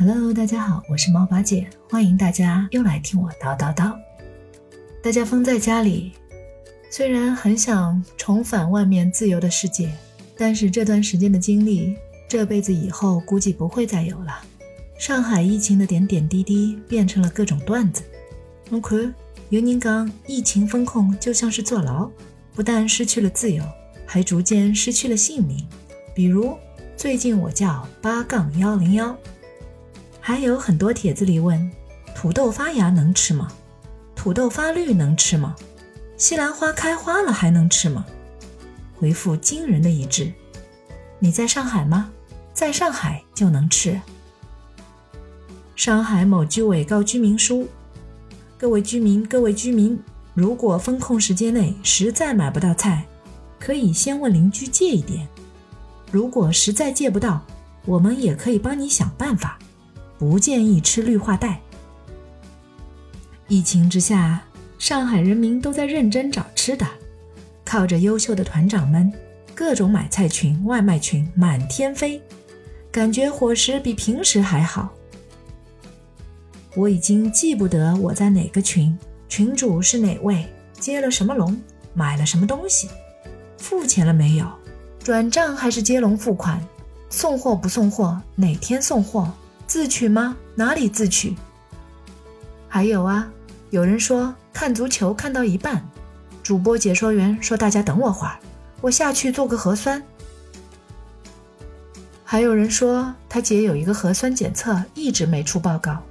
Hello，大家好，我是猫八戒，欢迎大家又来听我叨叨叨。大家封在家里，虽然很想重返外面自由的世界，但是这段时间的经历，这辈子以后估计不会再有了。上海疫情的点点滴滴变成了各种段子。我看有人讲，疫情封控就像是坐牢，不但失去了自由，还逐渐失去了性命。比如最近我叫八杠幺零幺。还有很多帖子里问：土豆发芽能吃吗？土豆发绿能吃吗？西兰花开花了还能吃吗？回复惊人的一致。你在上海吗？在上海就能吃。上海某居委告居民书：各位居民，各位居民，如果封控时间内实在买不到菜，可以先问邻居借一点。如果实在借不到，我们也可以帮你想办法。不建议吃绿化带。疫情之下，上海人民都在认真找吃的，靠着优秀的团长们，各种买菜群、外卖群满天飞，感觉伙食比平时还好。我已经记不得我在哪个群，群主是哪位，接了什么龙，买了什么东西，付钱了没有，转账还是接龙付款，送货不送货，哪天送货。自取吗？哪里自取？还有啊，有人说看足球看到一半，主播解说员说大家等我会儿，我下去做个核酸。还有人说他姐有一个核酸检测一直没出报告，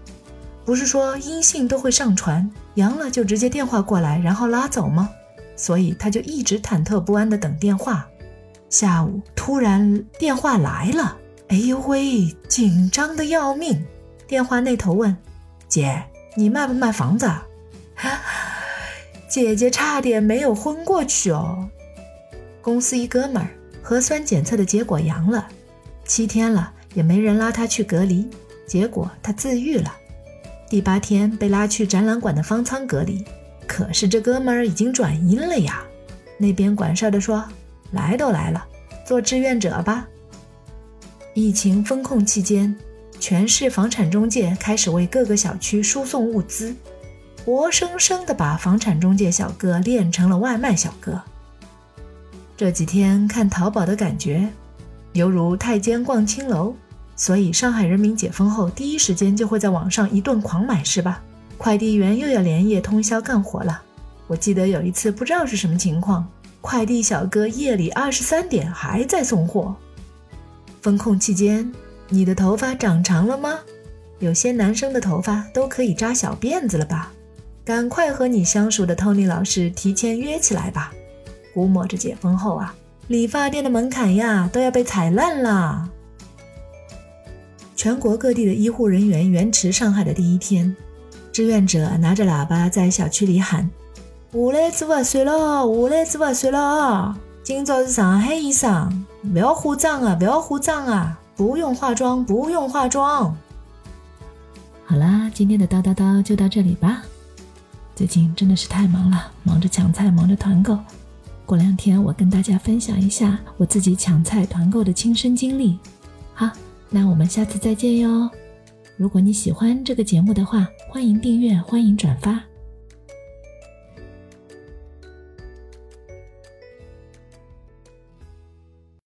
不是说阴性都会上传，阳了就直接电话过来然后拉走吗？所以他就一直忐忑不安的等电话。下午突然电话来了。哎呦喂，紧张的要命！电话那头问：“姐，你卖不卖房子？”姐姐差点没有昏过去哦。公司一哥们儿核酸检测的结果阳了，七天了也没人拉他去隔离，结果他自愈了。第八天被拉去展览馆的方舱隔离，可是这哥们儿已经转阴了呀。那边管事的说：“来都来了，做志愿者吧。”疫情封控期间，全市房产中介开始为各个小区输送物资，活生生的把房产中介小哥练成了外卖小哥。这几天看淘宝的感觉，犹如太监逛青楼，所以上海人民解封后第一时间就会在网上一顿狂买，是吧？快递员又要连夜通宵干活了。我记得有一次不知道是什么情况，快递小哥夜里二十三点还在送货。封控期间，你的头发长长了吗？有些男生的头发都可以扎小辫子了吧？赶快和你相熟的 Tony 老师提前约起来吧！估摸着解封后啊，理发店的门槛呀都要被踩烂了。全国各地的医护人员援驰上海的第一天，志愿者拿着喇叭在小区里喊：“下来做核酸了，下来做核酸了！今朝是上海医生。”不要化妆啊！不要化妆啊！不用化妆，不用化妆。好啦，今天的叨叨叨就到这里吧。最近真的是太忙了，忙着抢菜，忙着团购。过两天我跟大家分享一下我自己抢菜团购的亲身经历。好，那我们下次再见哟。如果你喜欢这个节目的话，欢迎订阅，欢迎转发。